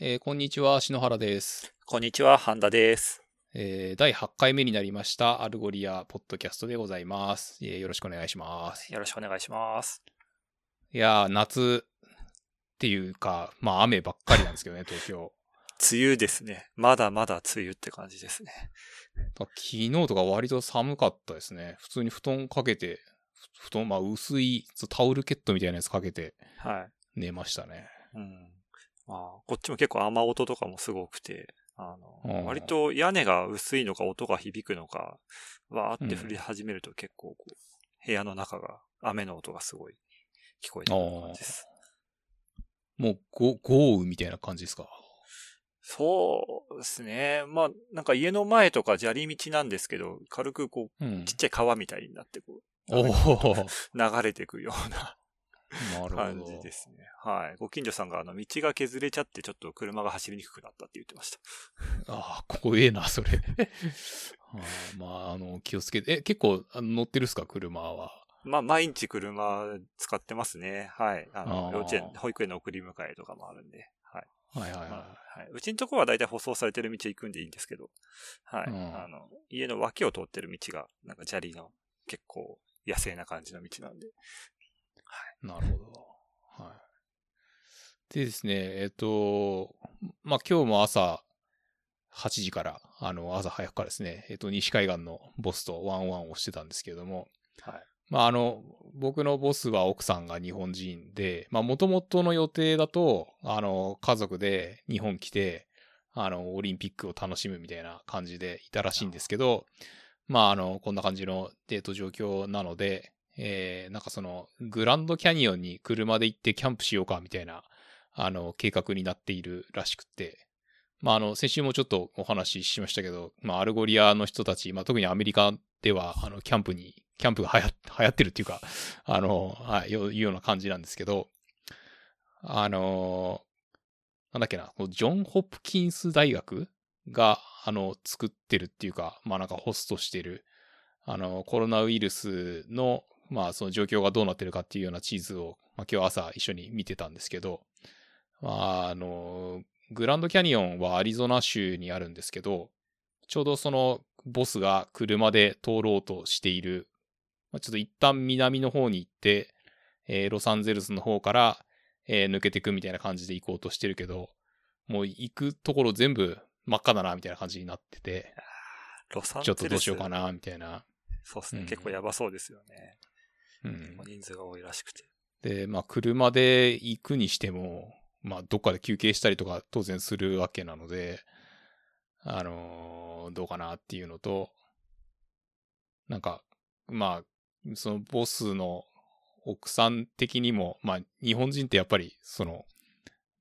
えーこんにちは、篠原です。こんにちは、半田です。えー第8回目になりました、 Algolia ポッドキャストでございます。えーよろしくお願いします。よろしくお願いします。いやー、夏っていうか、まあ雨ばっかりなんですけどね、東京。梅雨ですね。まだまだ梅雨って感じですね。昨日とか割と寒かったですね。普通に布団かけて、ふ布団、まあ薄いタオルケットみたいなやつかけてはい。寝ましたね。うん。まあ、こっちも結構雨音とかもすごくて、あの、うん割と屋根が薄いのか音が響くのか、わーって降り始めると結構こう、部屋の中が雨の音がすごい聞こえてくる感じです。もうご豪雨みたいな感じですか？そうですね。まあ、なんか家の前とか砂利道なんですけど、軽くこうんう、ちっ。ちゃい川みたいになってこう、流れていくような。感じですね。はい。ご近所さんがあの道が削れちゃってちょっと車が走りにくくなったって言ってました。ああ、怖えな、それ。あ ーまあ、あの、気をつけて。え、結構乗ってるっすか、車は？まあ、毎日車使ってますね。はい。あの、あー幼稚園、保育園の送り迎えとかもあるんで。はい。はいはいまはあはい、うちのところは大体舗装されてる道行くんでいいんですけど、はい。うんあの、家の脇を通ってる道が、なんか砂利の結構野生な感じの道なんで。い。なるほど。はい。でですね、えっ、と、まあ今日も朝8時から、あの、朝早くからですね、えっ、と、西海岸のボスとワンワンをしてたんですけれども、はい。まああの、僕のボスは奥さんが日本人で、まあ元々の予定だと、あの、家族で日本来て、あの、オリンピックを楽しむみたいな感じでいたらしいんですけど、まああの、こんな感じのデート状況なので、えー、なんかその、グランドキャニオンに車で行ってキャンプしようかみたいな、あの、計画になっているらしくて、まああの、先週もちょっとお話ししましたけど、まあ Algolia の人たち、まあ特にアメリカでは、あの、キャンプに、キャンプが流行ってるっていうか、あの、はい、いうような感じなんですけど、あの、なんだっけな、ジョンズ・ホプキンス大学が、あの、作ってるっていうか、まあなんかホストしてる、あの、コロナウイルスの、まあその状況がどうなってるかっていうような地図を、まあ今日朝一緒に見てたんですけど、まああの、グランドキャニオンはアリゾナ州にあるんですけど、ちょうどそのボスが車で通ろうとしている、まあ、ちょっと一旦南の方に行って、えーロサンゼルスの方から、えー抜けていくみたいな感じで行こうとしてるけど、もう行くところ全部真っ赤だなみたいな感じになってて、ロサンゼルス。ちょっとどうしようか。なみたいな。そうですね、うん結構やばそうですよね。うん。人数が多いらしくて。で、まあ車で行くにしても、まあどっかで休憩したりとか当然するわけなので、あのーどうかなっていうのと、なんか、まあ、そのボスの奥さん的にも、まあ日本人ってやっぱりその、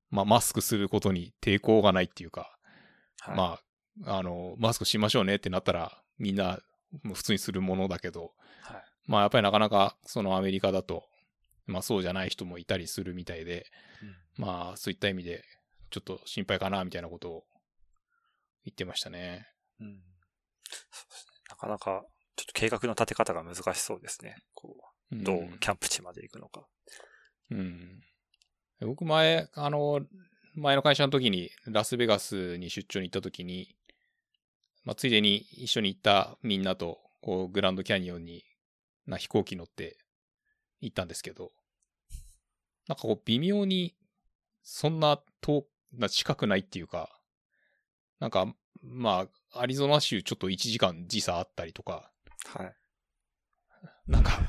まあマスクすることに抵抗がないっていうか、はい、まあ、あの、マスクしましょうねってなったらみんな普通にするものだけど、はいまあやっぱりなかなかそのアメリカだと、まあそうじゃない人もいたりするみたいで、うんまあそういった意味でちょっと心配かなみたいなことを言ってましたね。うん。なかなか、ちょっと計画の立て方が難しそうですね。こう、どうキャンプ地まで行くのか。うん。僕前、あの、前の会社の時にラスベガスに出張に行った時に、まあ、ついでに一緒に行ったみんなと、こう、グランドキャニオンに、な飛行機乗って行ったんですけど、なんかこう、微妙に、そんな遠、な近くないっていうか、なんか、まあ、アリゾナ州ちょっと1時間時差あったりとか、はい。なんか、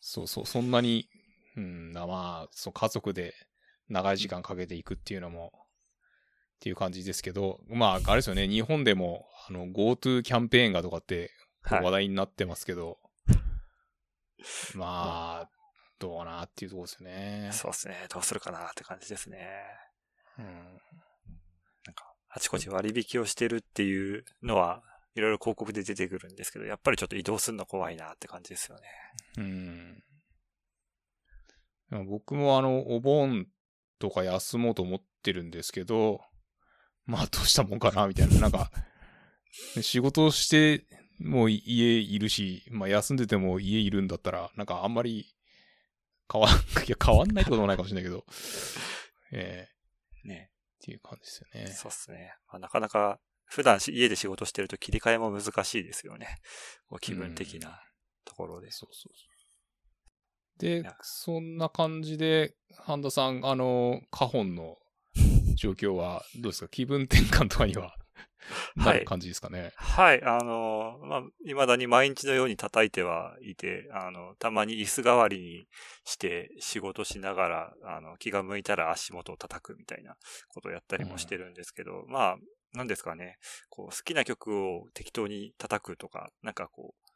そうそう、そんなに、うん、なまあ、そう、家族で長い時間かけていくっていうのも、っていう感じですけど、まあ、あれですよね、日本でも、あの、GoTo キャンペーンがとかってはい話題になってますけど、まあ、どうかなっていうところですよね。そうですね。どうするかなって感じですね。うん。なんか、あちこち割引をしてるっていうのは、いろいろ広告で出てくるんですけど、やっぱりちょっと移動するの怖いなって感じですよね。うん。僕もあの、お盆とか休もうと思ってるんですけど、まあどうしたもんかな、みたいな。なんか、仕事をして、もう家いるし、まあ休んでても家いるんだったら、なんかあんまり変わん、いや変わんないってこともないかもしれないけど、えね。っていう感じですよね。そうですね。まあ、なかなか普段家で仕事してると切り替えも難しいですよね。こう気分的なところで。そうそうそう。で、そんな感じで、半田さん、あの、カホンの状況はどうですか？気分転換とかには なる感じですかね。はい、はい、あの、まあ、未だに毎日のように叩いてはいて、あの、たまに椅子代わりにして仕事しながら、あの、気が向いたら足元を叩くみたいなことをやったりもしてるんですけど、うん、まあ、なんですかね、こう、好きな曲を適当に叩くとか、なんかこう、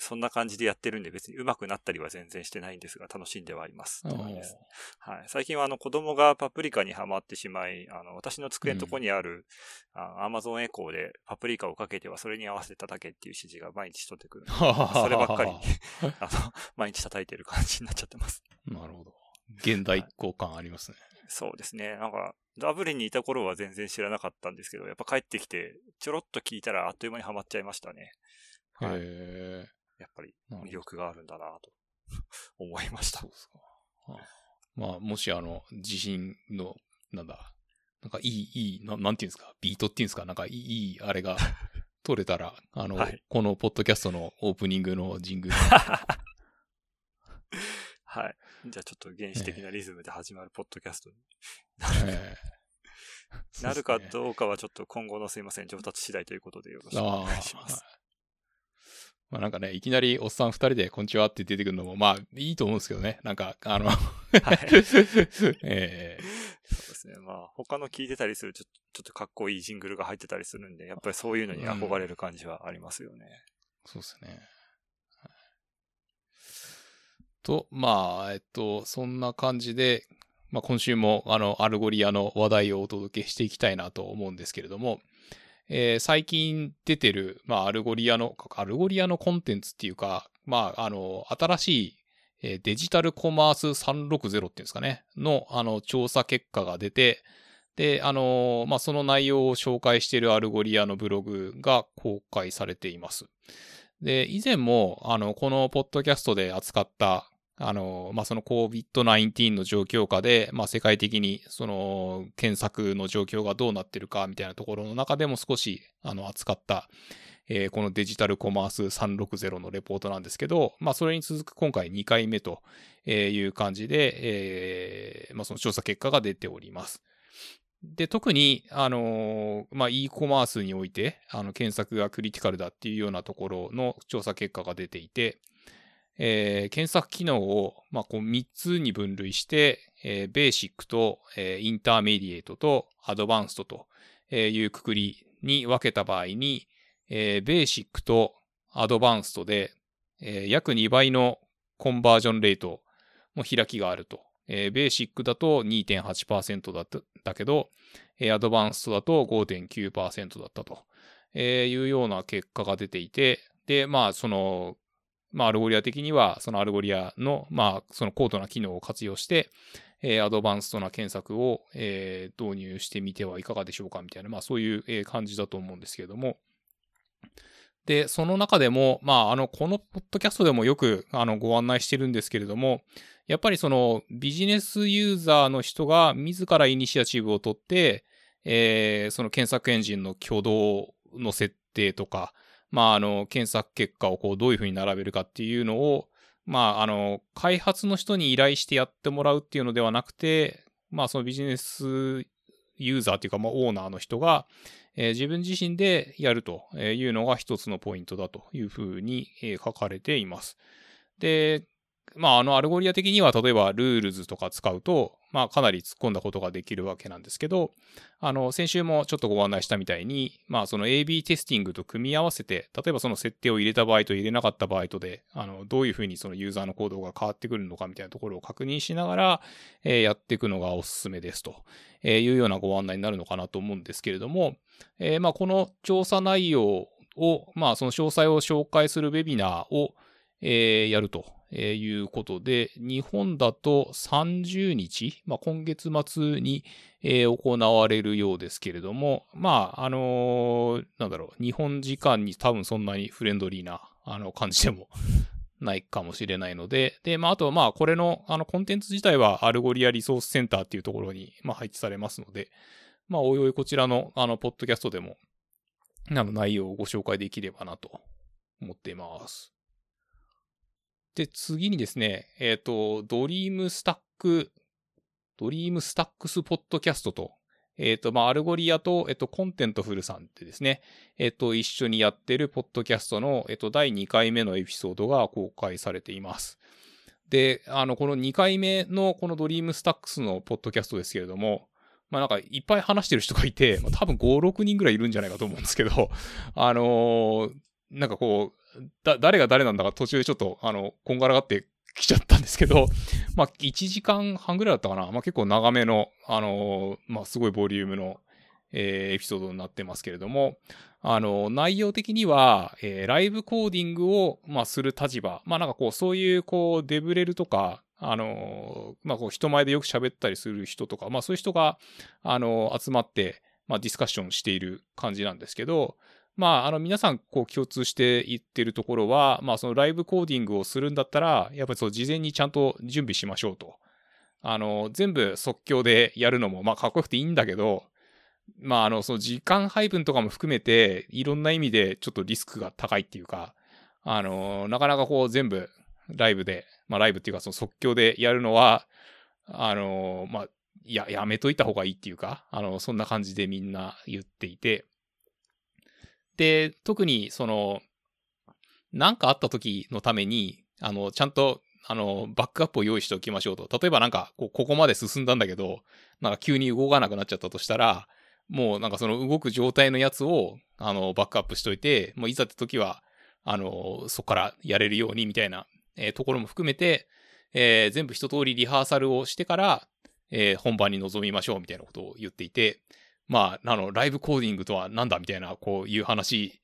そんな感じでやってるんで別に上手くなったりは全然してないんですが楽しんではいます。はい。最近はあの子供がパプリカにはまってしまい、あの私の机のとこにある、アマゾンエコーでパプリカをかけてはそれに合わせて叩けっていう指示が毎日取ってくる そればっかり あの、毎日叩いてる感じになっちゃってます。なるほど。現代交換ありますね。そうですね。なんか、ダブリンにいた頃は全然知らなかったんですけど、やっぱ帰ってきて、ちょろっと聞いたらあっという間にはまっちゃいましたね。はい。へやっぱり魅力があるんだなと 思いました。そうですか。はあ、まあ、もしあの、地震の、なんだ、なんかいい、いい、ななんていうんですか、ビートっていうんですか、なんかいい、あれが 取れたら、あの、はい、このポッドキャストのオープニングのジングル。はい。じゃあちょっと原始的なリズムで始まるポッドキャストになるかどうかはちょっと今後のすいません、上達次第ということでよろしくお願いします。まあなんかね、いきなりおっさん二人でこんにちはって出てくるのも、まあいいと思うんですけどね。なんか、あのはい、えー、そうですね。まあ他の聞いてたりすると、ちょっとかっこいいジングルが入ってたりするんで、やっぱりそういうのに憧れる感じはありますよね。うん、そうですね。と、まあ、えっと、そんな感じで、まあ今週もあの、 Algolia の話題をお届けしていきたいなと思うんですけれども、えー、最近出てる、まあ、 Algolia の、 Algolia のコンテンツっていうか、まあ、あの、新しい、えー、 Digital Commerce 360っていうんですかね、の、あの、調査結果が出て、で、あの、まあ、その内容を紹介している Algolia のブログが公開されています。で、以前も、あの、このポッドキャストで扱った、あの、まあ、その COVID-19 の状況下で、まあ、世界的にその検索の状況がどうなってるかみたいなところの中でも少し、あの、扱った、えー、このデジタルコマース360のレポートなんですけど、まあ、それに続く今回2回目という感じで、えー、まあ、その調査結果が出ております。で、特に、あのまあ、e コマースにおいて、あの、検索がクリティカルだっていうようなところの調査結果が出ていて、えー、検索機能を、まあ、こう3つに分類して、えー、ベーシックと、えー、インターメディエイトとアドバンストというくくりに分けた場合に、えー、ベーシックとアドバンストで、えー、約2倍のコンバージョンレートも開きがあると。えー、ベーシックだと2.8%だっただけど、えー、アドバンストだと5.9%だったと、えー、いうような結果が出ていて、で、まあ、その、まあ、 Algolia 的には、その Algolia の、まあ、その高度な機能を活用して、えー、アドバンストな検索を、えー、導入してみてはいかがでしょうかみたいな、まあ、そういう、えー、感じだと思うんですけれども。で、その中でも、まあ、あの、このポッドキャストでもよく、あの、ご案内してるんですけれども、やっぱりその、ビジネスユーザーの人が自らイニシアチブを取って、えー、その検索エンジンの挙動の設定とか、まあ、あの、検索結果をこう、どういうふうに並べるかっていうのを、まあ、あの、開発の人に依頼してやってもらうっていうのではなくて、まあ、そのビジネスユーザーっていうか、まあ、オーナーの人が、えー、自分自身でやるというのが一つのポイントだというふうに、えー、書かれています。で、まあ、あの、 Algolia 的には、例えば、 Rules とか使うと、まあ、かなり突っ込んだことができるわけなんですけど、あの、先週もちょっとご案内したみたいに、まあ、その AB テスティングと組み合わせて、例えばその設定を入れた場合と入れなかった場合とで、あの、どういうふうにそのユーザーの行動が変わってくるのかみたいなところを確認しながら、えー、やっていくのがおすすめですというようなご案内になるのかなと思うんですけれども、えー、まあ、この調査内容を、まあ、その詳細を紹介するウェビナーを、えー、やると。え、いうことで、日本だと30日、まあ、今月末に、え、行われるようですけれども、まあ、あのー、なんだろう、日本時間に多分そんなにフレンドリーな、あの、感じでも ないかもしれないので、で、まあ、あとまあ、これの、あの、コンテンツ自体は Algolia Resource Center っていうところに、まあ、配置されますので、まあ、おいおいこちらの、あの、ポッドキャストでも、あの、内容をご紹介できればなと思っています。で、次にですね、えっ、ー、と、 Dream Stack、Dream Stacks ポッドキャストとえっ、ー、と、まあ、 Algolia と、えっ、と、 Contentful さんってですね、えっ、と、一緒にやってるポッドキャストの、えっ、と、第2回目のエピソードが公開されています。で、あの、この2回目のこの Dream Stacks のポッドキャストですけれども、まあなんかいっぱい話してる人がいて、まあ、多分5、6人ぐらいいるんじゃないかと思うんですけど、あのー、なんかこう、だ、誰が誰なんだか途中でちょっと、あの、こんがらがって来ちゃったんですけど、まあ、1時間半ぐらいだったかな。まあ、結構長めの、あのー、まあ、すごいボリュームの、えー、エピソードになってますけれども、あのー、内容的には、えー、ライブコーディングを、まあ、する立場。まあ、なんかこう、そういう、こう、デブレルとか、あのまあ、こう、人前でよく喋ったりする人とか、まあ、そういう人が、あの集まって、まあ、ディスカッションしている感じなんですけど、まあ、あの、皆さん、こう、共通して言ってるところは、まあ、そのライブコーディングをするんだったら、やっぱりそう、事前にちゃんと準備しましょうと。あの、全部即興でやるのも、まあ、かっこよくていいんだけど、まあ、あの、その時間配分とかも含めて、いろんな意味でちょっとリスクが高いっていうか、あの、なかなかこう、全部、ライブで、まあ、ライブっていうか、その即興でやるのは、あの、まあ、や、やめといた方がいいっていうか、あの、そんな感じでみんな言っていて、で、特にその、なんかあった時のために、あの、ちゃんと、あの、バックアップを用意しておきましょうと。例えばなんか、こここまで進んだんだけど、なんか急に動かなくなっちゃったとしたら、もうなんかその動く状態のやつを、あの、バックアップしといて、もういざって時は、あの、そこからやれるようにみたいな、えー、ところも含めて、えー、全部一通りリハーサルをしてから、えー、本番に臨みましょうみたいなことを言っていて、まあ、あの、ライブコーディングとは何だみたいな、こういう話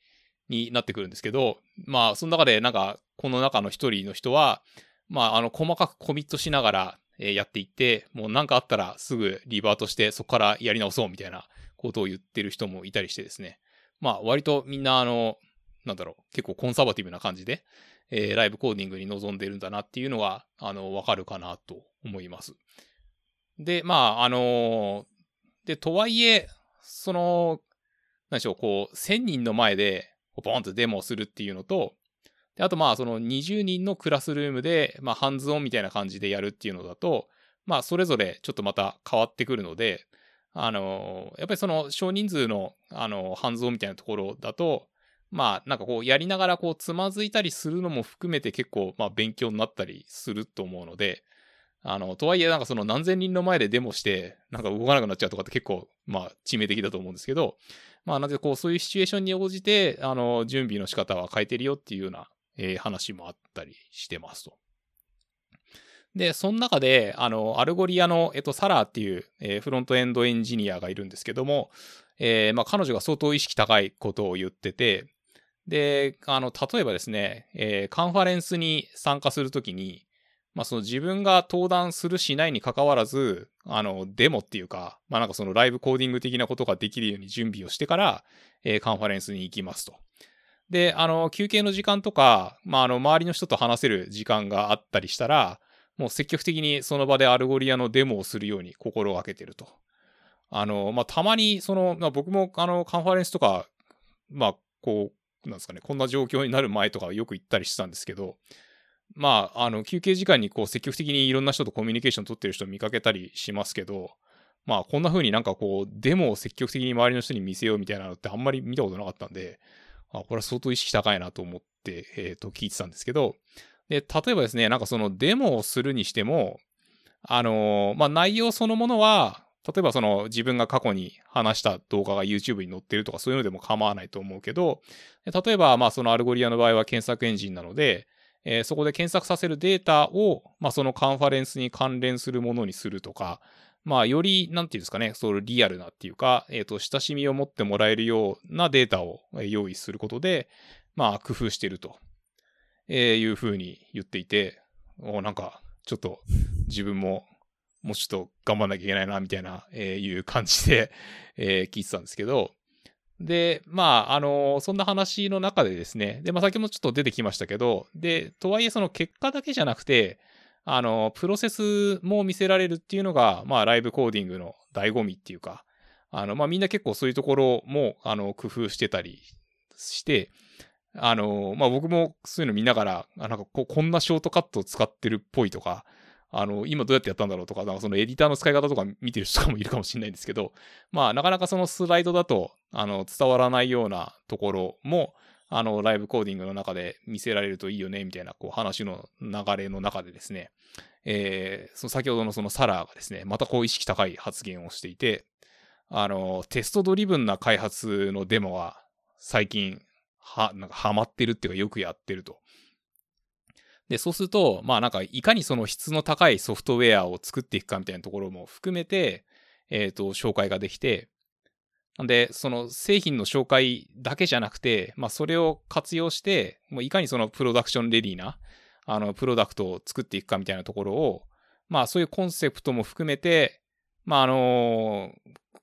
になってくるんですけど、まあ、その中でなんか、この中の一人の人は、まあ、あの、細かくコミットしながら、えやっていって、もう何かあったらすぐリバートしてそこからやり直そうみたいなことを言ってる人もいたりしてですね。まあ、割とみんなあの、なんだろう、結構コンサバティブな感じで、えー、ライブコーディングに臨んでるんだなっていうのが、あの、わかるかなと思います。で、まあ、あのー、で、とはいえ、その、何でしょう、こう、1000人の前で、ボンとデモをするっていうのと、であとまあ、その20人のクラスルームで、まあ、ハンズオンみたいな感じでやるっていうのだと、まあ、それぞれちょっとまた変わってくるので、あの、やっぱりその少人数の、あの、ハンズオンみたいなところだと、まあ、なんかこう、やりながらこう、つまずいたりするのも含めて結構、まあ、勉強になったりすると思うので、あの、とはいえなんかその何千人の前でデモして、なんか動かなくなっちゃうとかって結構、まあ、致命的だと思うんですけど、まあ、なぜこう、そういうシチュエーションに応じて、あの、準備の仕方は変えてるよっていうような、えー、話もあったりしてますと。で、その中で、あの、 Algolia の、えっと、サラーっていう、えー、フロントエンドエンジニアがいるんですけども、えー、まあ、彼女が相当意識高いことを言ってて、で、あの、例えばですね、えー、カンファレンスに参加するときに、まあその自分が登壇するしないに関わらず、あの、デモっていうか、まあなんかそのライブコーディング的なことができるように準備をしてから、えー、カンファレンスに行きますと。で、あの、休憩の時間とか、まああの、周りの人と話せる時間があったりしたら、もう積極的にその場で Algolia のデモをするように心がけてると。あの、まあたまにその、まあ僕もあの、カンファレンスとか、まあこう、なんですかね、こんな状況になる前とかよく行ったりしてたんですけど、まあ、あの、休憩時間にこう積極的にいろんな人とコミュニケーション取ってる人を見かけたりしますけど、まあ、こんな風になんかこう、デモを積極的に周りの人に見せようみたいなのってあんまり見たことなかったんで、あ、これは相当意識高いなと思って、えっ、ー、と、聞いてたんですけど、で、例えばですね、なんかそのデモをするにしても、あのー、まあ、内容そのものは、例えばその自分が過去に話した動画が YouTube に載ってるとかそういうのでも構わないと思うけど、例えばまあその Algolia の場合は検索エンジンなので、えー、そこで検索させるデータを、まあ、そのカンファレンスに関連するものにするとか、まあ、より、なんていうんですかね、そのリアルなっていうか、えっ、ー、と、親しみを持ってもらえるようなデータを用意することで、まあ、工夫してると、えいうふうに言っていて、おなんか、ちょっと自分も、もうちょっと頑張んなきゃいけないな、みたいな、えー、いう感じで、えー、聞いてたんですけど、で、まあ、あの、そんな話の中でですね、で、まあ、先もちょっと出てきましたけど、で、とはいえその結果だけじゃなくて、あの、プロセスも見せられるっていうのが、まあ、ライブコーディングの醍醐味っていうか、あの、まあ、みんな結構そういうところも、あの、工夫してたりして、あの、まあ、僕もそういうの見ながら、あなんかここんなショートカットを使ってるっぽいとか、あの、今どうやってやったんだろうとか、なんかそのエディターの使い方とか見てる人もいるかもしれないんですけど、まあ、なかなかそのスライドだと、あの、伝わらないようなところも、あの、ライブコーディングの中で見せられるといいよね、みたいな、こう、話の流れの中でですね、えー、その先ほどのそのサラーがですね、またこう意識高い発言をしていて、あの、テストドリブンな開発のデモは、最近、は、なんかハマってるっていうかよくやってると。で、そうすると、まあなんか、いかにその質の高いソフトウェアを作っていくかみたいなところも含めて、えっ、ー、と、紹介ができて、なんで、その製品の紹介だけじゃなくて、まあそれを活用して、もういかにそのプロダクションレディーな、あの、プロダクトを作っていくかみたいなところを、まあそういうコンセプトも含めて、まああの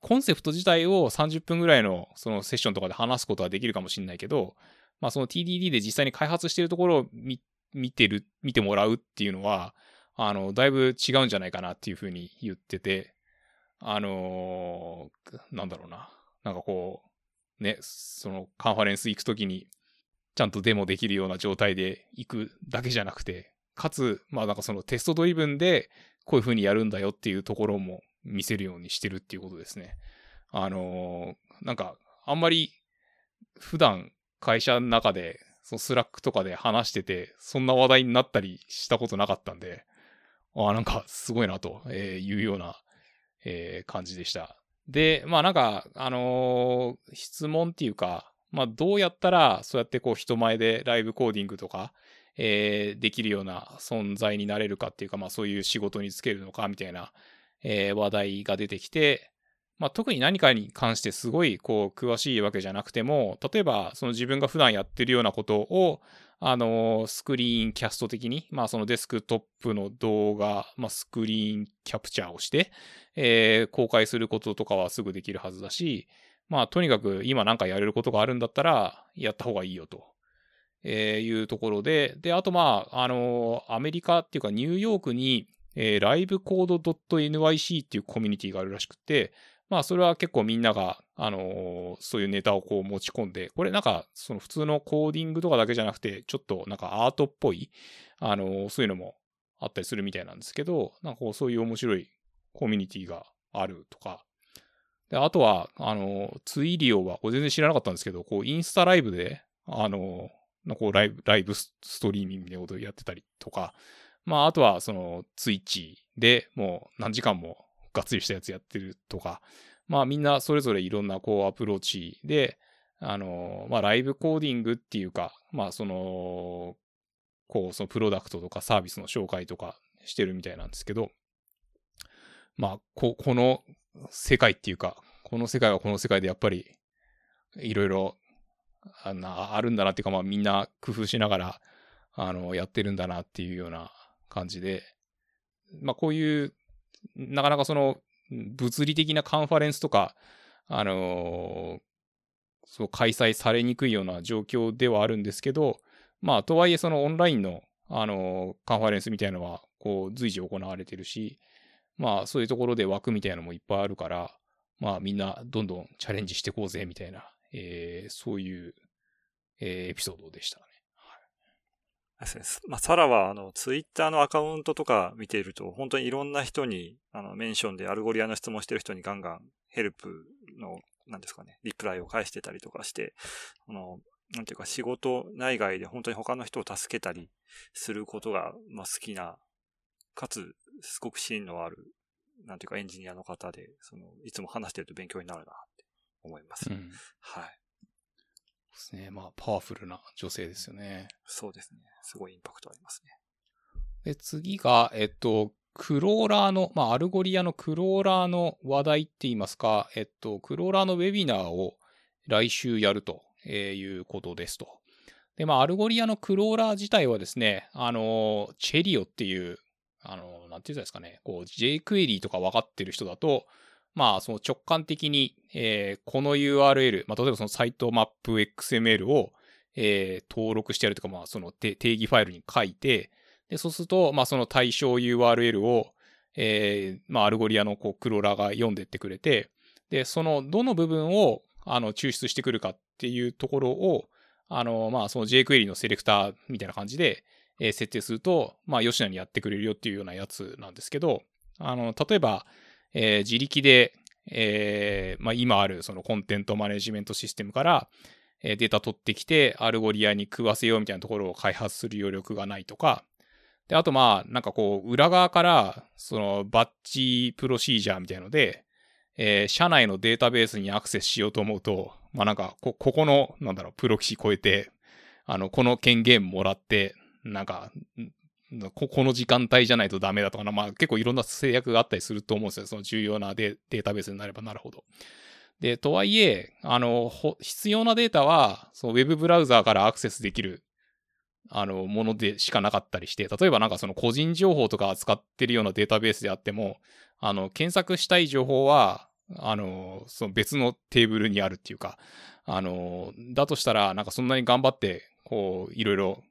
コンセプト自体を30分ぐらいのそのセッションとかで話すことはできるかもしれないけど、まあその TDD で実際に開発しているところを見見てる、見てもらうっていうのは、あの、だいぶ違うんじゃないかなっていうふうに言ってて、あのー、なんだろうな。なんかこう、ね、そのカンファレンス行くときに、ちゃんとデモできるような状態で行くだけじゃなくて、かつ、まあなんかその test driven でこういう風にやるんだよっていうところも見せるようにしてるっていうことですね。あのー、なんかあんまり普段会社の中でその Slack とかで話してて、そんな話題になったりしたことなかったんで、ああ、なんかすごいなというような、えー、感じでした。で、まあなんか、あのー、質問っていうか、まあどうやったらそうやってこう人前でライブコーディングとか、えー、できるような存在になれるかっていうか、まあそういう仕事につけるのかみたいな、えー、話題が出てきて、まあ、特に何かに関してすごいこう詳しいわけじゃなくても、例えばその自分が普段やってるようなことを、あの、スクリーンキャスト的に、まあそのデスクトップの動画、まあスクリーンキャプチャーをして、えー、公開することとかはすぐできるはずだし、まあとにかく今なんかやれることがあるんだったら、やった方がいいよと。えー、いうところで、で、あとまあ、あのアメリカっていうかニューヨークに、えー、ライブコード .nyc っていうコミュニティがあるらしくて、まあそれは結構みんなが、あのー、そういうネタをこう持ち込んで、これなんかその普通のコーディングとかだけじゃなくて、ちょっとなんかアートっぽい、あのー、そういうのもあったりするみたいなんですけど、なんかこうそういう面白いコミュニティがあるとか、で、あとは、あのー、ツイリオは、これ全然知らなかったんですけど、こうインスタライブで、あのー、こうライブ、ライブストリーミングみたいなことをやってたりとか、まああとはそのツイッチでもう何時間もがっつりしたやつやってるとか、まあみんなそれぞれいろんなこうアプローチで、あの、まあライブコーディングっていうか、まあその、こうそのプロダクトとかサービスの紹介とかしてるみたいなんですけど、まあこ、この世界っていうか、この世界はこの世界でやっぱりいろいろああるんだなっていうか、まあみんな工夫しながら、あの、やってるんだなっていうような感じで、まあこういうなかなかその、物理的なカンファレンスとか、あのー、そう、開催されにくいような状況ではあるんですけど、まあ、とはいえそのオンラインの、あのー、カンファレンスみたいなのは、こう、随時行われてるし、まあ、そういうところで枠みたいなのもいっぱいあるから、まあ、みんなどんどんチャレンジしていこうぜ、みたいな、えー、そういう、えー、エピソードでしたね。まあ、サラは、あの、ツイッターのアカウントとか見ていると、本当にいろんな人に、あの、メンションで Algolia の質問してる人にガンガンヘルプの、なんですかね、リプライを返してたりとかして、あの、なんていうか仕事内外で本当に他の人を助けたりすることが、まあ、好きな、かつ、すごく芯のある、なんていうかエンジニアの方で、その、いつも話してると勉強になるなって思います。うん、はい。ですね。まあ、パワフルな女性ですよね。そうですね。すごいインパクトありますね。で、次が、えっと、クローラーの、まあ、 Algolia のクローラーの話題って言いますか、えっと、クローラーのウェビナーを来週やるということですと。で、まあ、 Algolia のクローラー自体はですね、あの、 Cheerio っていう、あの、なんて言うんですかね、こう、jQuery とか分かってる人だと、まあ、その直感的に、えー、この URL、まあ、例えばそのサイトマップ XML を、えー、登録してやるとか、まあ、その定義ファイルに書いて、で、そうすると、まあ、その対象 URL を、えー、まあ、 Algolia のこう、クローラーが読んでってくれて、で、その、どの部分を、あの、抽出してくるかっていうところを、あの、まあ、その jQuery のセレクターみたいな感じで、えー、設定すると、まあ、よしなにやってくれるよっていうようなやつなんですけど、あの、例えば、えー、自力で、えー、まあ、今あるその content management system から、えー、データ取ってきて、 Algolia に食わせようみたいなところを開発する余力がないとか、で、あとまあ、なんかこう、裏側から、その、 batch procedure みたいので、えー、社内のデータベースにアクセスしようと思うと、まあなんか、こ、ここの、なんだろう、プロキシ超えて、あの、この権限もらって、なんか、ここの時間帯じゃないとダメだとかな、まあ結構いろんな制約があったりすると思うんですよ。その重要なデータベースになればなるほど。で、とはいえ、あの、必要なデータは、そのウェブブラウザーからアクセスできる、あの、ものでしかなかったりして、例えばなんかその個人情報とか扱ってるようなデータベースであっても、あの、検索したい情報は、あの、その別のテーブルにあるっていうか、あの、だとしたら、なんかそんなに頑張って、こう、いろいろ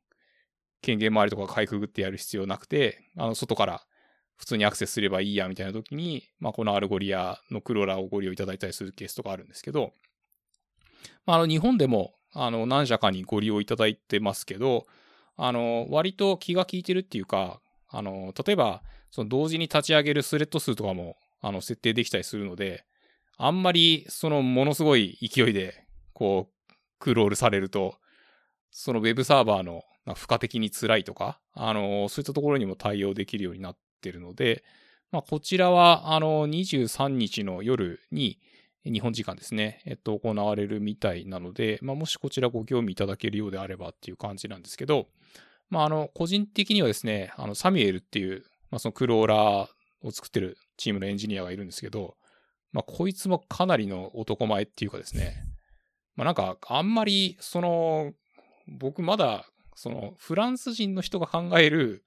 権限周りとかかいくぐってやる必要なくて、あの、外から普通にアクセスすればいいやみたいな時に、まあ、この Algolia のクローラーをご利用いただいたりするケースとかあるんですけど、まあ、あの、日本でも、あの、何社かにご利用いただいてますけど、あの、割と気が利いてるっていうか、あの、例えば、その同時に立ち上げるスレッド数とかも、あの、設定できたりするので、あんまり、その、ものすごい勢いで、こう、クロールされると、そのウェブサーバーの付加的に辛いとか、あの、そういったところにも対応できるようになってるので、まあ、こちらは、あの、23日の夜に、日本時間ですね、えっと、行われるみたいなので、まあ、もしこちらご興味いただけるようであればっていう感じなんですけど、まあ、あの、個人的にはですね、あの、サミュエルっていう、まあ、そのクローラーを作ってるチームのエンジニアがいるんですけど、まあ、こいつもかなりの男前っていうかですね、まあ、なんか、あんまり、その、僕まだその、フランス人の人が考える、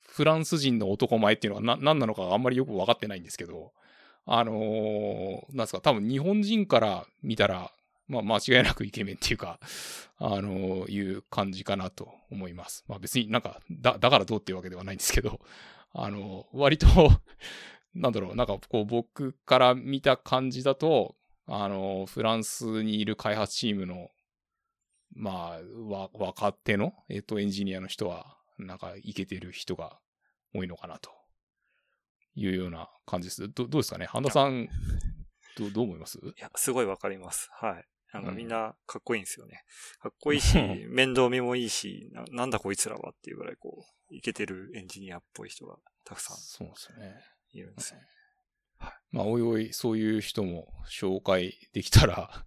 フランス人の男前っていうのは何なのかあんまりよく分かってないんですけど、あのー、なんですか、多分日本人から見たら、まあ間違いなくイケメンっていうか、あのー、いう感じかなと思います。まあ別になんか、だ、だからどうっていうわけではないんですけど、あのー、割と なんだろう、なんかこう僕から見た感じだと、あの、フランスにいる開発チームのまあ、わ、若手の、えっ、と、エンジニアの人は、なんか、いけてる人が多いのかな、というような感じです。ど、どうですかね？半田さん、どう、どう思います？いや、すごいわかります。はい。なんかみんなかっこいいんですよね。かっこいいし、面倒見もいいしな、なんだこいつらはっていうぐらいこう、いけてるエンジニアっぽい人がたくさん。そうですよね。いるんですね。はい。まあ、おいおい、そういう人も紹介できたら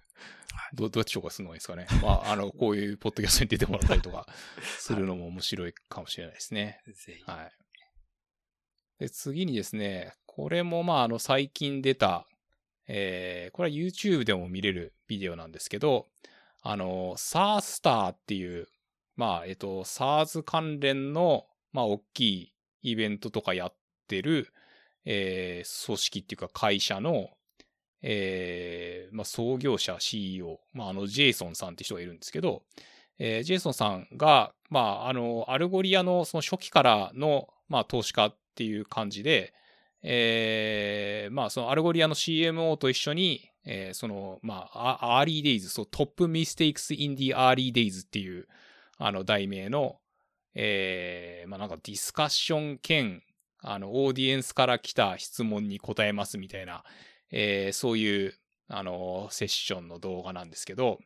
どどっち紹介するのがいいですかね。まあ、あの、こういうポッドキャストに出てもらったりとかするのも面白いかもしれないですね。ぜひ。はい。で、次にですね、これもまあ、あの、最近出た、えー、これは YouTube でも見れるビデオなんですけど、あの、 SaaStr っていう、まあ、えっと、 SaaS 関連の、まあ、大きいイベントとかやってる、えー、組織っていうか会社の、えー、まあ、創業者 CEO、まあ、あの、ジェイソンさんって人がいるんですけど、えー、ジェイソンさんが、まあ、あの、 Algolia のその初期からの、まあ、投資家っていう感じで、えー、まあ、その Algolia の CMO と一緒に、えー、その、まあ、 early days、そう、 Top Mistakes in the Early Days っていう、あの、題名の、えー、まあ、なんかディスカッション兼、あの、オーディエンスから来た質問に答えますみたいな、えー、そういう、あの、セッションの動画なんですけど、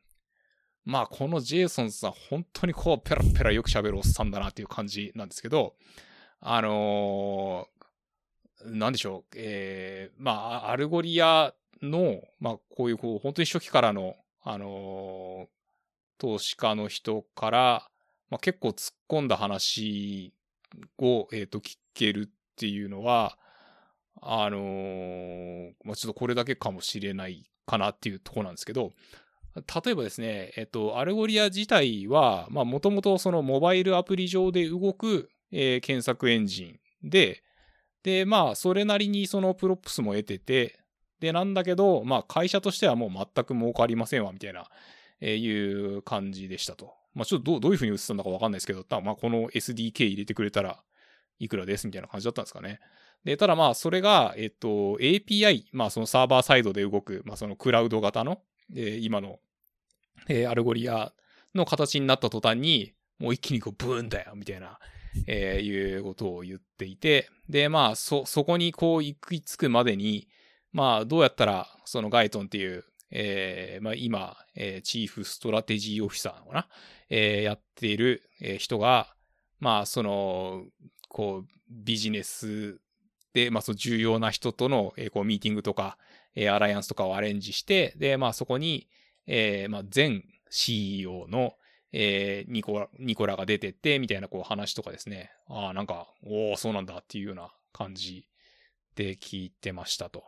まあ、このジェイソンさん、本当にこう、ペラペラよく喋るおっさんだなっていう感じなんですけど、あのー、なんでしょう、えー、まあ、 Algolia の、まあ、こういう、こう、本当に初期からの、あのー、投資家の人から、まあ、結構突っ込んだ話を、えっ、ー、と、聞けるっていうのは、あのー、まあ、ちょっとこれだけかもしれないかなっていうとこなんですけど、例えばですね、えっと、 Algolia 自体は、まあ、もともとそのモバイルアプリ上で動く、えー、検索エンジンで、で、まあ、それなりにその props も得てて、で、なんだけど、まあ会社としてはもう全く儲かりませんわ、みたいな、えー、いう感じでしたと。まあちょっとどうどういうふうに映ってたんだかわかんないですけど、まあこの SDK 入れてくれたらいくらですみたいな感じだったんですかね。で、ただまあそれが、えっと、API、まあそのサーバーサイドで動く、まあそのクラウド型の、えー、今の、えー、 Algolia の形になった途端に、もう一気にこうブーンだよ、みたいな、えー、いうことを言っていて、で、まあそ、そこにこう行き着くまでに、まあどうやったらそのガイトンっていう、えー、まあ今、えー、チーフストラテジーオフィサーのかな、えー、やっている、え人が、まあその、こう、ビジネスで、まあその重要な人との、えー、こうミーティングとか、えー、アライアンスとかをアレンジして、で、まあそこに、えー、まあ前 CEO の、えー、ニコラ、ニコラが出てって、みたいなこう話とかですね。ああ、なんか、おおそうなんだっていうような感じで聞いてましたと。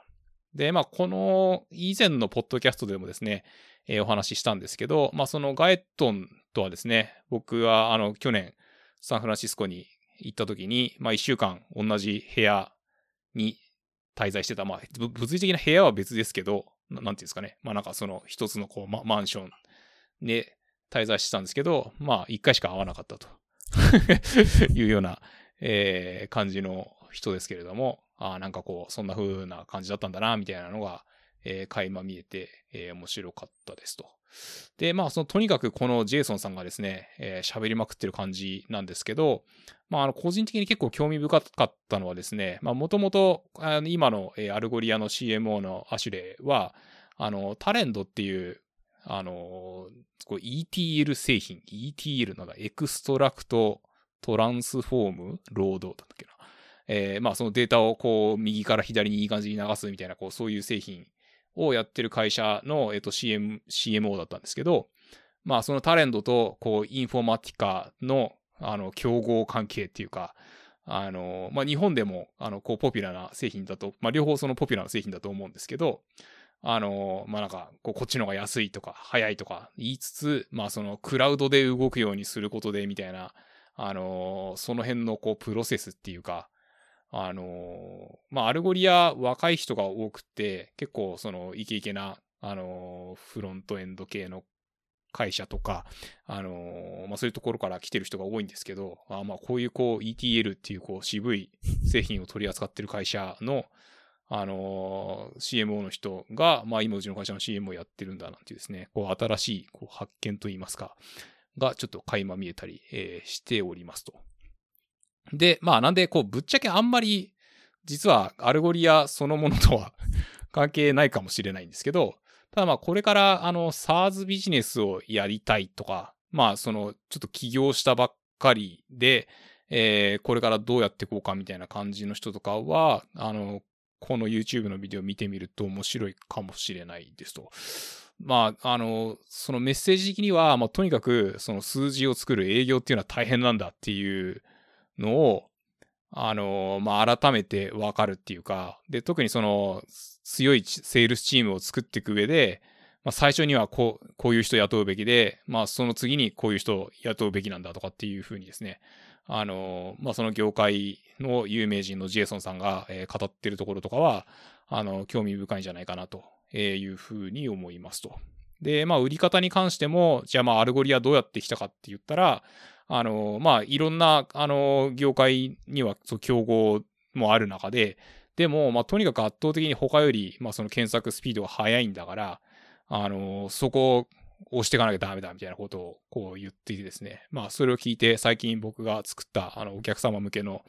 で、まあ、この以前のポッドキャストでもですね、えー、お話ししたんですけど、まあ、そのガエットンとはですね、僕は、あの、去年、サンフランシスコに行った時に、まあ、一週間同じ部屋に滞在してた、まあ、物理的な部屋は別ですけど、なんていうんですかね。まあ、なんかその一つのこう、ま、マンションで滞在してたんですけど、まあ、一回しか会わなかったと いうような、えー、感じの人ですけれども、ああ、なんかこう、そんな風な感じだったんだな、みたいなのが、えー、垣間見えて、えー、面白かったですと。で、まあ、その、とにかくこのジェイソンさんがですね、えー、喋りまくってる感じなんですけど、まあ、あの、個人的に結構興味深かったのはですね、まあ、もともと、今の、えー、 Algolia の CMO のアシュレイは、あの、 Talend っていう、あの、こ ETL 製品、ETL なんだ、 Extract Transform Load だったっけな。えー、まあそのデータをこう右から左にいい感じに流すみたいな、こうそういう製品をやってる会社の、えっと CM、CMO だったんですけど、まあその Talend とこうインフォマティカのあの競合関係っていうか、あの、まあ日本でもあのこうポピュラーな製品だと、まあ両方そのポピュラーな製品だと思うんですけど、あの、まあ、なんか、こう、こっちの方が安いとか、早いとか言いつつ、まあ、その、クラウドで動くようにすることで、みたいな、あの、その辺の、こう、プロセスっていうか、あの、まあ、アルゴリア若い人が多くて、結構、その、イケイケな、あの、フロントエンド系の会社とか、あのまあ、そういうところから来てる人が多いんですけど、あまあ、こういう、こう、ETL っていう、こう、渋い製品を取り扱ってる会社の、あの、CMO の人が、まあ今うちの会社の CM をやってるんだなんていうですね、こう新しいこう発見といいますか、がちょっと垣間見えたり、え、しておりますと。で、まあなんで、こうぶっちゃけあんまり、実はアルゴリアそのものとは 関係ないかもしれないんですけど、ただまあこれからあの SARS ビジネスをやりたいとか、まあそのちょっと起業したばっかりで、えー、これからどうやっていこうかみたいな感じの人とかは、あの、この YouTube のビデオ見てみると面白いかもしれないですと。まあ、あの、そのメッセージ的には、まあ、とにかく、その数字を作る営業っていうのは大変なんだっていうのを、あの、まあ、改めてわかるっていうか、で、特にその、強いセールスチームを作っていく上で、まあ、最初にはこう、こういう人雇うべきで、まあ、その次にこういう人雇うべきなんだとかっていうふうにですね、あの、まあ、その業界の有名人のジェイソンさんが、えー、語ってるところとかは、あの、興味深いんじゃないかなというふうに思いますと。で、まあ、売り方に関しても、じゃあまあ、アルゴリアどうやってきたかって言ったら、あの、まあ、いろんな、あの、業界には、そう、競合もある中で、でも、まあ、とにかく圧倒的に他より、まあ、その検索スピードが速いんだから、あの、そこを押していかなきゃダメだみたいなことをこう言っていてですね。まあそれを聞いて最近僕が作ったあのお客様向けの、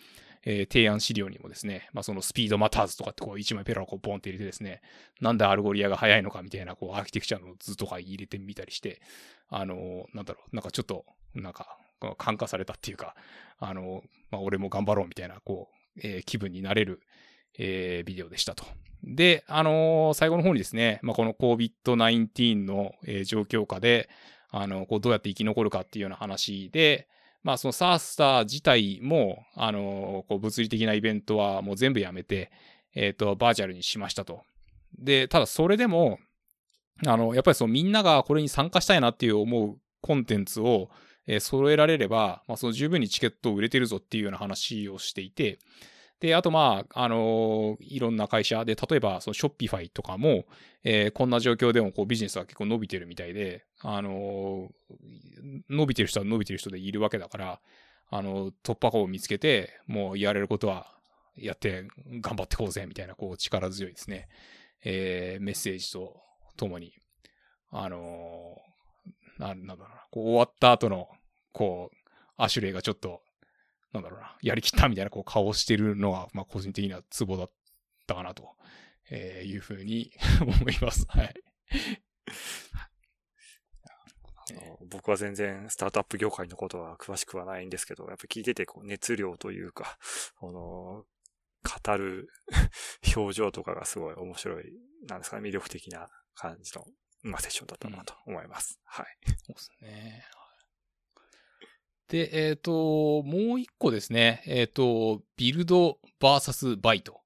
えー、提案資料にもですね、まあその Speed matters とかってこう一枚ペラをこうポンって入れてですね、なんでアルゴリアが速いのかみたいなこうアーキテクチャの図とか入れてみたりして、あの、なんだろう、なんかちょっと、なんか、感化されたっていうか、あの、まあ俺も頑張ろうみたいな、こう、えー、気分になれる、えー、ビデオでしたと。で、あのー、最後の方にですね、まあ、この COVID-19 の、えー、状況下で、あの、こうどうやって生き残るかっていうような話で、まあそのサースター自体も、あの、こう物理的なイベントはもう全部やめて、えっ、と、バーチャルにしましたと。で、ただそれでも、あの、やっぱりそのみんながこれに参加したいなっていう思うコンテンツを、えー、揃えられれば、まあその十分にチケットを売れてるぞっていうような話をしていて、で、あとまあ、あのいろんな会社で、例えばそのショッピファイとかも、えー、こんな状況でもこうビジネスは結構伸びてるみたいで、あの伸びてる人は伸びてる人でいるわけだから、あの突破口を見つけて、もうやれることはやって頑張ってこうぜ、みたいな、こう力強いですね、えー、メッセージとともに、あのな、なんだろうな、こう終わった後の、こう、アシュレイがちょっと、なんだろうな、やりきったみたいなこう顔をしてるのが、まあ個人的にはツボだったかなと、えー、いうふうに思います。はい。僕は全然スタートアップ業界のことは詳しくはないんですけど、やっぱ聞いててこう熱量というか、この、語る表情とかがすごい面白い、なんですかね、魅力的な感じの、まあ、セッションだったなと思います。うん、はい。そうですね。で、えっ、ー、と、もう一個ですね。えっ、ー、と、ビルド vs バイト。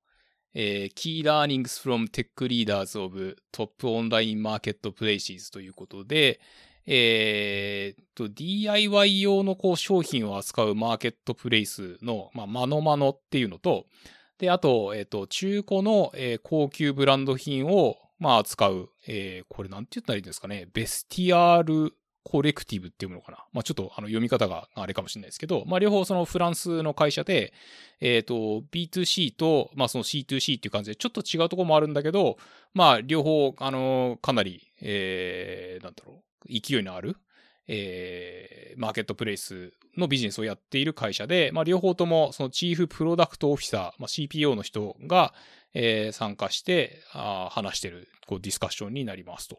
えー、Key Learnings from Tech Leaders of Top Online Marketplaces ということで、えー、と、DIY 用のこう商品を扱うマーケットプレイスの、まあ、マノマノっていうのと、で、あと、えっ、ー、と、中古の、えー、高級ブランド品を、まあ、扱う、えー、これなんて言ったらいいんですかね、ベスティアールコレクティブっていうのかな？まあ、ちょっとあの読み方があれかもしれないですけど、まあ、両方そのフランスの会社で、えっ、ー、と、B2C と、まあ、その C2C っていう感じでちょっと違うところもあるんだけど、まあ、両方、あの、かなり、えー、なんだろう、勢いのある、えー、マーケットプレイスのビジネスをやっている会社で、まあ、両方とも、そのチーフプロダクトオフィサー、まあ、CPO の人が、えー、参加してあ話してるこうディスカッションになりますと。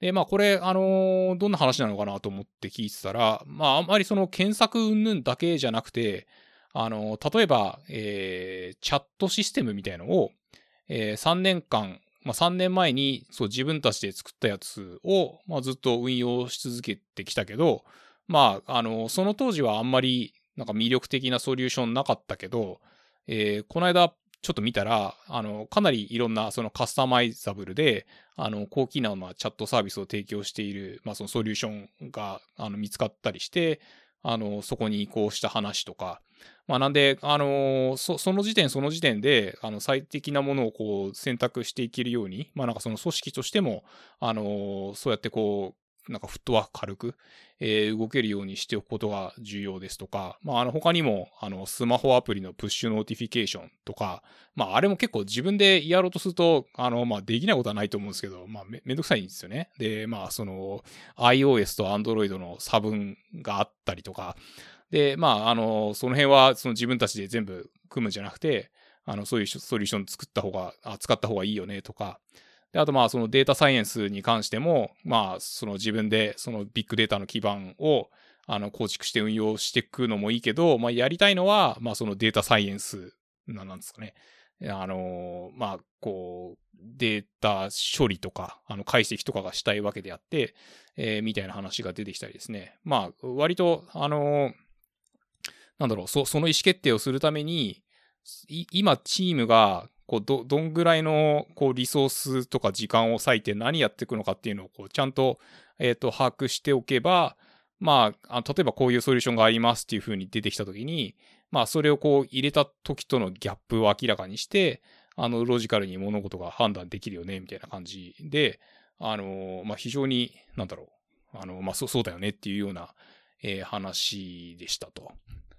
で、まあこれ、あのー、どんな話なのかなと思って聞いてたら、まああんまりその検索云々だけじゃなくて、あのー、例えば、えー、チャットシステムみたいのを、えー、3年間、まあ3年前にそう自分たちで作ったやつを、まあずっと運用し続けてきたけど、まあ、あのー、その当時はあんまりなんか魅力的なソリューションなかったけど、えー、この間ちょっと見たら、あの、かなりいろんなその customizable で、あの、高機能なチャットサービスを提供している、まあ、そのソリューションが、あの、見つかったりして、あの、そこに移行した話とか、まあ、なんで、あの、そ、その時点その時点で、あの、最適なものをこう選択していけるように、まあ、なんかその組織としても、あの、そうやってこう、なんかフットワーク軽く、えー、動けるようにしておくことが重要ですとか、まあ、あの他にも、あの、スマホアプリの push notification とか、まあ、あれも結構自分でやろうとすると、あの、まあ、できないことはないと思うんですけど、まあめ、めんどくさいんですよね。で、まあ、その、iOS と Android の差分があったりとか、で、まあ、あの、その辺は、その自分たちで全部組むんじゃなくて、あの、そういうソリューション作った方が、あ使った方がいいよねとか、で、あとまあそのデータサイエンスに関しても、まあその自分でそのビッグデータの基盤をあの構築して運用していくのもいいけど、まあやりたいのは、まあそのデータサイエンスなんですかね。あの、まあこう、データ処理とか、あの解析とかがしたいわけであって、えー、みたいな話が出てきたりですね。まあ割と、あの、なんだろう、そその意思決定をするために、今チームがこうど、どんぐらいの、こう、リソースとか時間を割いて何やっていくのかっていうのを、こう、ちゃんと、え、ー、と、把握しておけば、まあ、例えばこういうソリューションがありますっていうふうに出てきたときに、まあ、それをこう、入れた時とのギャップを明らかにして、あの、ロジカルに物事が判断できるよね、みたいな感じで、あの、まあ、非常に、なんだろう、あの、まあ、そう、そうだよねっていうような、えー、話でしたと。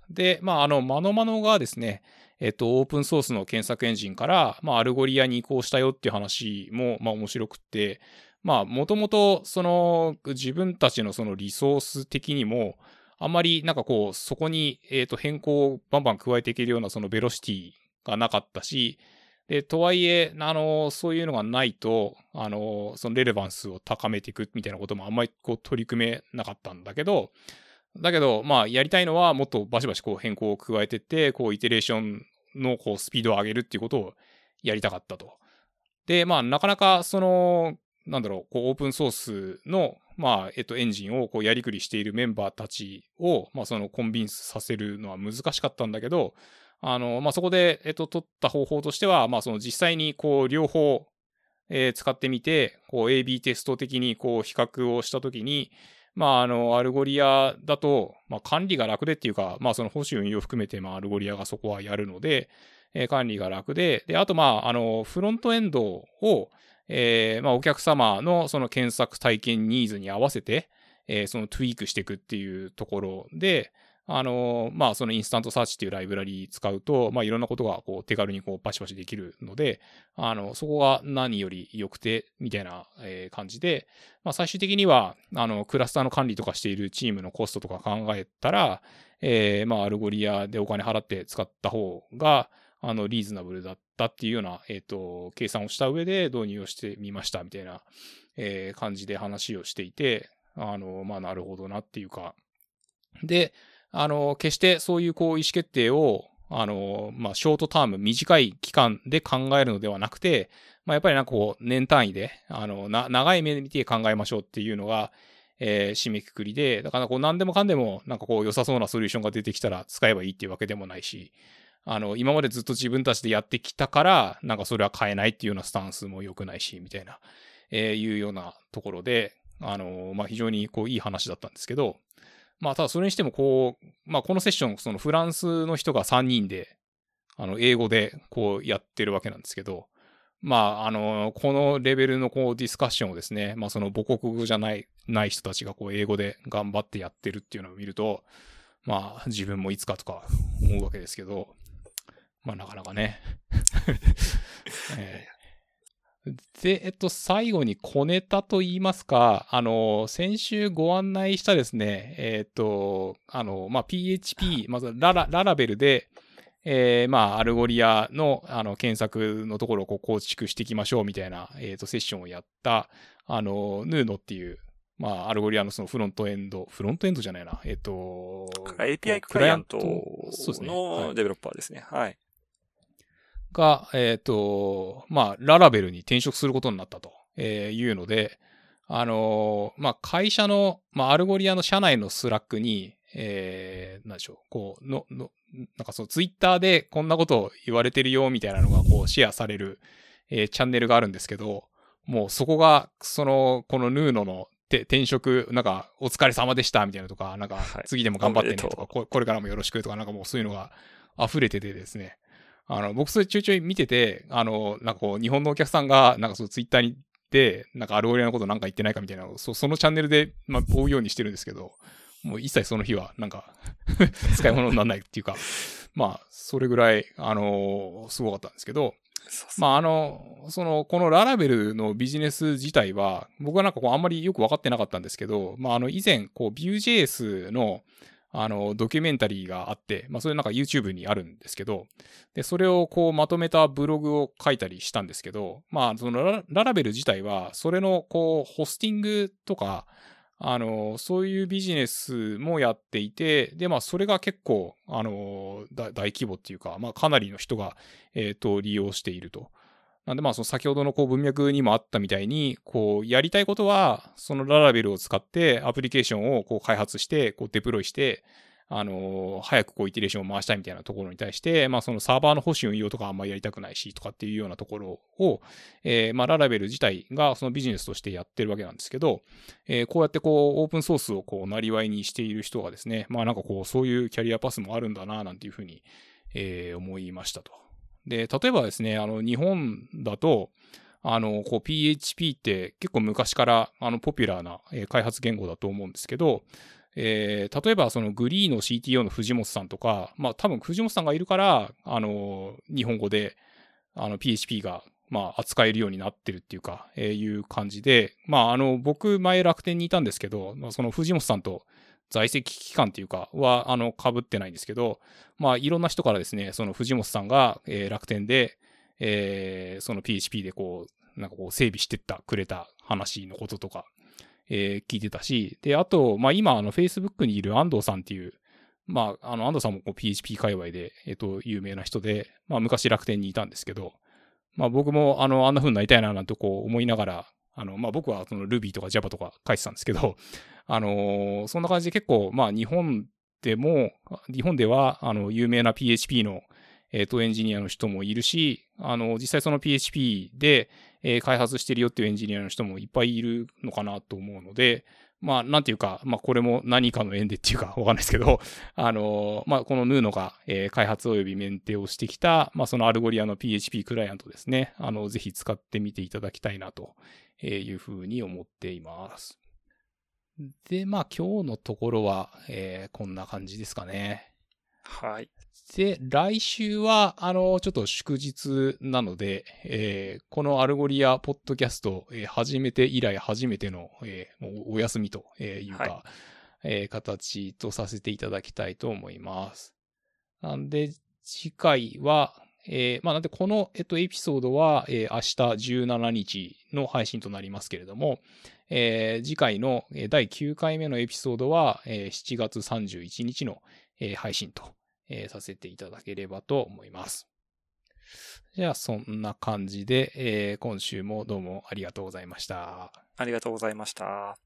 で、まあ、あの、マノマノがですね、えっと、オープンソースの検索エンジンから、まあ、アルゴリアに移行したよっていう話も、まあ、面白くって、まあ、もともと、その、自分たちのそのリソース的にも、あんまりなんかこう、そこに、えっと、変更をバンバン加えていけるようなそのベロシティがなかったし、で、とはいえ、あの、そういうのがないと、あの、そのレレバンスを高めていくみたいなこともあんまりこう取り組めなかったんだけど、だけど、まあ、やりたいのはもっとバシバシこう変更を加えてって、こう、イテレーションのこうスピードを上げるっていうことをやりたかったと。で、まあ、なかなか、その、なんだろう、こう、オープンソースの、まあ、えっと、エンジンをこうやりくりしているメンバーたちを、まあ、その、コンビンスさせるのは難しかったんだけど、あの、まあ、そこで、えっと、取った方法としては、まあ、その実際に、こう、両方、えー、使ってみて、こう、AB テスト的に、こう、比較をしたときに、まあ、あの、アルゴリアだと、まあ、管理が楽でっていうか、まあ、その保守運用含めて、まあ、アルゴリアがそこはやるので、えー管理が楽で、で、あと、まあ、あの、フロントエンドを、えーまあ、お客様のその検索体験ニーズに合わせて、えーその tweak していくっていうところで、あの、まあ、そのインスタントサーチっていうライブラリー使うと、まあ、いろんなことがこう手軽にこうパシパシできるので、あの、そこが何より良くて、みたいな、え感じで、まあ、最終的には、あの、クラスターの管理とかしているチームのコストとか考えたら、えーまあ、アルゴリアでお金払って使った方が、あの、リーズナブルだったっていうような、えっ、と、計算をした上で導入をしてみました、みたいな、えー感じで話をしていて、あの、まあ、なるほどなっていうか。で、あの、決してそういうこう意思決定を、あの、まあ、ショートターム、短い期間で考えるのではなくて、まあ、やっぱりなんかこう、年単位で、あの、な、長い目で見て考えましょうっていうのが、えー締めくくりで、だからこう何でもかんでもなんかこう良さそうなソリューションが出てきたら使えばいいっていうわけでもないし、あの、今までずっと自分たちでやってきたから、なんかそれは変えないっていうようなスタンスも良くないし、みたいな、えーいうようなところで、あの、まあ、非常にこういい話だったんですけど、まあ、ただそれにしてもこう、まあ、このセッション、そのフランスの人が3人で、あの、英語でこうやってるわけなんですけど、まあ、あの、このレベルのこうディスカッションをですね、まあ、その母国語じゃない、ない人たちがこう英語で頑張ってやってるっていうのを見ると、まあ、自分もいつかとか思うわけですけど、まあ、なかなかね。えで、えっと、最後に小ネタと言いますか、あの、先週ご案内したですね、えっと、あの、まあ、PHP、まずララ、ララベルで、えーまあ、アルゴリアの、あの、検索のところをこう構築していきましょうみたいな、えっと、セッションをやった、あの、ヌーノっていう、まあ、アルゴリアのそのフロントエンド、フロントエンドじゃないな、えっと、API クライアントそうですねはいのデベロッパーですね。はい。が、えっ、と、まあ、ララベルに転職することになったと、えーいうので、あのーまあ、会社の、まあ、アルゴリアの社内のスラックに、えー、なんでしょう、こう、の、の、なんかそのツイッターでこんなことを言われてるよ、みたいなのがこうシェアされる、えーチャンネルがあるんですけど、もうそこが、その、このヌーノのて転職、なんか、お疲れ様でした、みたいなのとか、なんかはい、次でも頑張ってねとか、おめでとうここれからもよろしくとか、なんかもうそういうのが溢れててですね。あの、僕それちょいちょい見てて、あの、なんかこう、日本のお客さんが、なんかそうツイッターにで、なんかアルゴリアのことなんか言ってないかみたいなのを、そそのチャンネルで、まあ、追うようにしてるんですけど、もう一切その日は、なんか、使い物にならないっていうか、まあ、それぐらい、あのすごかったんですけど、まあ、あの、その、このララベルのビジネス自体は、僕はなんかこう、あんまりよく分かってなかったんですけど、まあ、あの、以前、こう、Vue.js の、あの、ドキュメンタリーがあって、まあ、それなんか YouTube にあるんですけど、で、それをこう、まとめたブログを書いたりしたんですけど、まあ、そのララベル自体は、それの、こう、ホスティングとか、あの、そういうビジネスもやっていて、で、まあ、それが結構、あの、大規模っていうか、まあ、かなりの人が、えっ、と、利用していると。なんで、まあ、その先ほどのこう文脈にもあったみたいに、こう、やりたいことは、そのララベルを使ってアプリケーションをこう開発して、こうデプロイして、あの早くこうイテレーションを回したいみたいなところに対して、まあそのサーバーの保守運用とかあんまりやりたくないしとかっていうようなところを、えーまあララベル自体がそのビジネスとしてやってるわけなんですけど、えーこうやってこうオープンソースをこうなりわいにしている人がですね、まあなんかこうそういうキャリアパスもあるんだななんていうふうに、えー思いましたと。で、例えばですね、あの日本だと、あの、こう PHP って結構昔からあのポピュラーなえ開発言語だと思うんですけど、えー例えばそのグリーの CTO の藤本さんとか、まあ多分藤本さんがいるから、あの、日本語で、あの PHP が、まあ扱えるようになってるっていうか、えーいう感じで、まああの、僕前楽天にいたんですけど、まあその藤本さんと在籍期間っていうかは、あの、被ってないんですけど、まあいろんな人からですね、その藤本さんが、えー楽天で、えーその PHP でこう、なんかこう整備してった、くれた話のこととか、えー聞いてたし、で、あと、まあ今、あの、Facebook にいる安藤さんっていう、まあ、あの、安藤さんもこう PHP 界隈で、えっ、と、有名な人で、まあ昔楽天にいたんですけど、まあ僕も、あの、あんな風になりたいななんてこう思いながら、あの、まあ僕はその Ruby とか Java とか書いてたんですけど、あのそんな感じで結構、まあ日本でも、日本では、あの、有名な PHP の、えっ、と、エンジニアの人もいるし、あの、実際その PHP で、えー開発してるよっていうエンジニアの人もいっぱいいるのかなと思うので、まあ、なんていうか、まあ、これも何かの縁でっていうか、わかんないですけど、あのまあ、このヌーノが、えー、開発及びメンテをしてきた、まあ、そのアルゴリアの PHP クライアントですね。あの、ぜひ使ってみていただきたいなというふうに思っています。で、まあ、今日のところは、えー、こんな感じですかね。はい。で、来週は、あの、ちょっと祝日なので、えー、この Algolia ポッドキャスト、えー、始めて以来初めての、えー、お休みというか、はい、えー、形とさせていただきたいと思います。なんで、次回は、えー、まあ、なんでこの、えっと、エピソードは、えー、明日17日の配信となりますけれども、えー、次回の第9回目のエピソードは、えー、7月31日の、えー、配信とえー、させていただければと思います。じゃあ、そんな感じで、えー、今週もどうもありがとうございました。ありがとうございました。